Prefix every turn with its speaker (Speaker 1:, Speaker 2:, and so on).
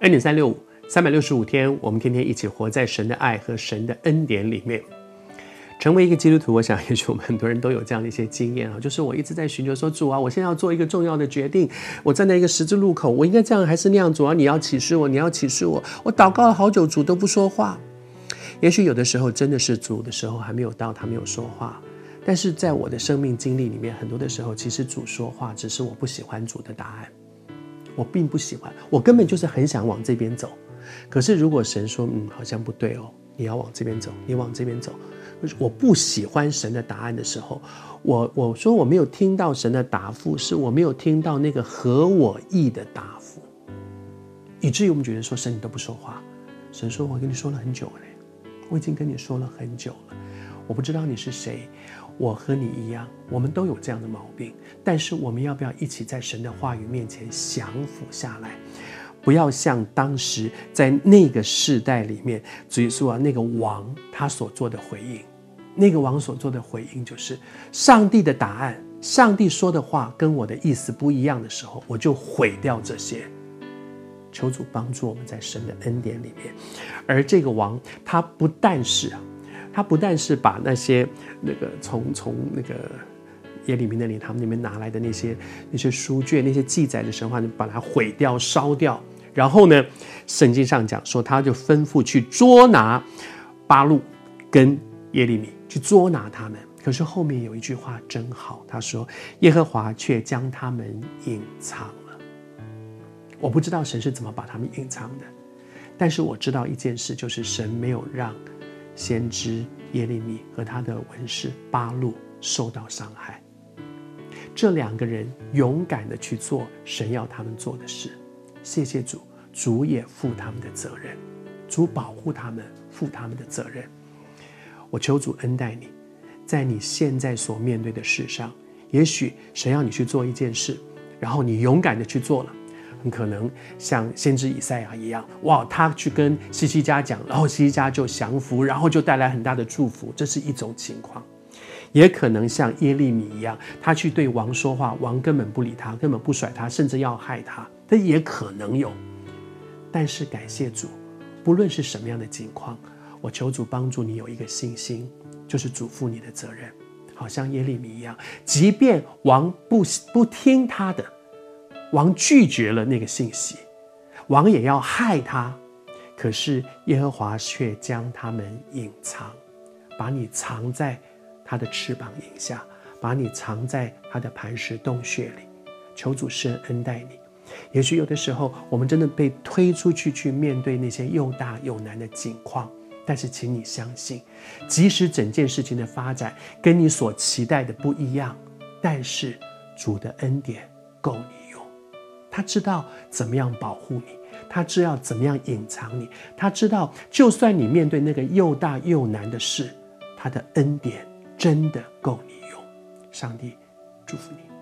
Speaker 1: 恩典三六五，三百六十五天，我们天天一起活在神的爱和神的恩典里面。成为一个基督徒，我想也许我们很多人都有这样的一些经验啊，就是我一直在寻求说，主啊，我现在要做一个重要的决定，我站在一个十字路口，我应该这样还是那样？主啊，你要启示我，你要启示我。我祷告了好久，主都不说话。也许有的时候真的是主的时候还没有到，他没有说话。但是在我的生命经历里面，很多的时候，其实主说话，只是我不喜欢主的答案。我并不喜欢，我根本就是很想往这边走。可是如果神说，嗯，好像不对哦，你要往这边走，你往这边走。我不喜欢神的答案的时候，我我说我没有听到神的答复，是我没有听到那个合我意的答复，以至于我们觉得说，神你都不说话。神说，我跟你说了很久了，我已经跟你说了很久了。我不知道你是谁，我和你一样，我们都有这样的毛病。但是我们要不要一起在神的话语面前降服下来？不要像当时在那个世代里面，主耶稣啊，那个王他所做的回应，那个王所做的回应就是上帝的答案，上帝说的话跟我的意思不一样的时候，我就毁掉这些。求主帮助我们在神的恩典里面，而这个王他不但是啊，他不但是把那些那个从从那个。耶利米那里，他们那边拿来的那些那些书卷，那些记载的神话，就把它毁掉、烧掉。然后呢，圣经上讲说，他就吩咐去捉拿巴路跟耶利米，去捉拿他们。可是后面有一句话真好，他说：“耶和华却将他们隐藏了。”我不知道神是怎么把他们隐藏的，但是我知道一件事，就是神没有让先知耶利米和他的文士巴路受到伤害。这两个人勇敢的去做神要他们做的事，谢谢主，主也负他们的责任，主保护他们，负他们的责任。我求主恩待你，在你现在所面对的事上，也许神要你去做一件事，然后你勇敢的去做了，很可能像先知以赛亚一样，哇，他去跟西西家讲，然后西西家就降服，然后就带来很大的祝福，这是一种情况。也可能像耶利米一样，他去对王说话，王根本不理他，根本不甩他，甚至要害他。这也可能有。但是感谢主，不论是什么样的情况，我求主帮助你有一个信心，就是主负你的责任。好像耶利米一样，即便王不不听他的，王拒绝了那个信息，王也要害他，可是耶和华却将他们隐藏，把你藏在。他的翅膀荫下，把你藏在他的磐石洞穴里，求主施恩待你。也许有的时候，我们真的被推出去去面对那些又大又难的境况，但是请你相信，即使整件事情的发展跟你所期待的不一样，但是主的恩典够你。他知道怎么样保护你，他知道怎么样隐藏你，他知道就算你面对那个又大又难的事，他的恩典。真的够你用，上帝祝福你。